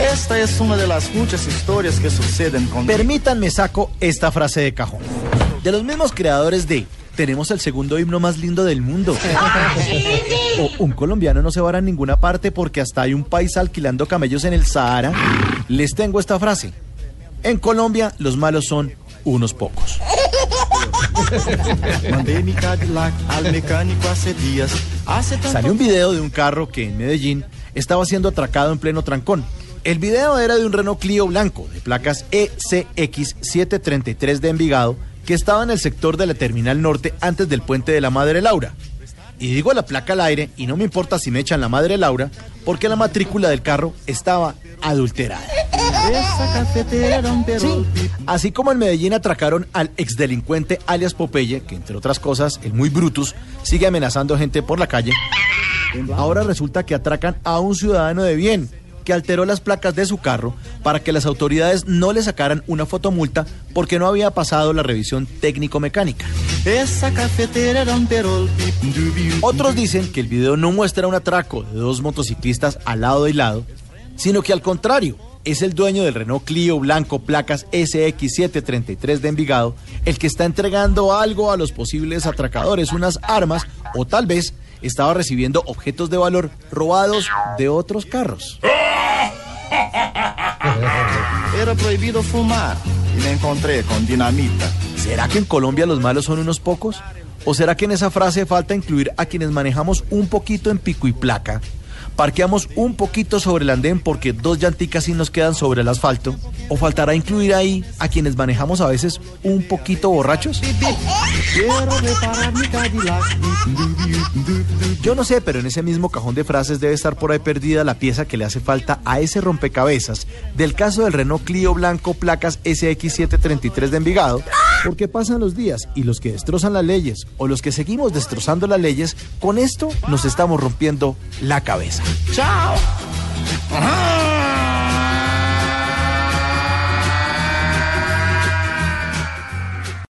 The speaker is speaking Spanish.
Esta es una de las muchas historias que suceden con... Permítanme saco esta frase de cajón. De los mismos creadores de Tenemos el segundo himno más lindo del mundo. O un colombiano no se va a ninguna parte porque hasta hay un país alquilando camellos en el Sahara. Les tengo esta frase. En Colombia los malos son unos pocos. Mandé mi Cadillac al mecánico hace días. Hace tanto... Salió un video de un carro que en Medellín estaba siendo atracado en pleno trancón. El video era de un Renault Clio blanco de placas E ECX733 de Envigado que estaba en el sector de la Terminal Norte antes del puente de la Madre Laura. Y digo la placa al aire y no me importa si me echan la Madre Laura porque la matrícula del carro estaba adulterada. Así como en Medellín atracaron al exdelincuente alias Popeye, que entre otras cosas, el muy Brutus, sigue amenazando gente por la calle, ahora resulta que atracan a un ciudadano de bien que alteró las placas de su carro para que las autoridades no le sacaran una fotomulta porque no había pasado la revisión técnico-mecánica. Esa cafetera era un perol. Otros dicen que el video no muestra un atraco de dos motociclistas al lado y lado, sino que al contrario, es el dueño del Renault Clio blanco placas SX733 de Envigado el que está entregando algo a los posibles atracadores, unas armas o tal vez estaba recibiendo objetos de valor robados de otros carros. Era prohibido fumar y me encontré con dinamita. ¿Será que en Colombia los malos son unos pocos? ¿O será que en esa frase falta incluir a quienes manejamos un poquito en pico y placa? ¿Parqueamos un poquito sobre el andén porque dos llanticas sí nos quedan sobre el asfalto? ¿O faltará incluir ahí a quienes manejamos a veces un poquito borrachos? Yo no sé, pero en ese mismo cajón de frases debe estar por ahí perdida la pieza que le hace falta a ese rompecabezas del caso del Renault Clio blanco placas SX733 de Envigado, porque pasan los días y los que destrozan las leyes o los que seguimos destrozando las leyes, con esto nos estamos rompiendo la cabeza. ¡Chao!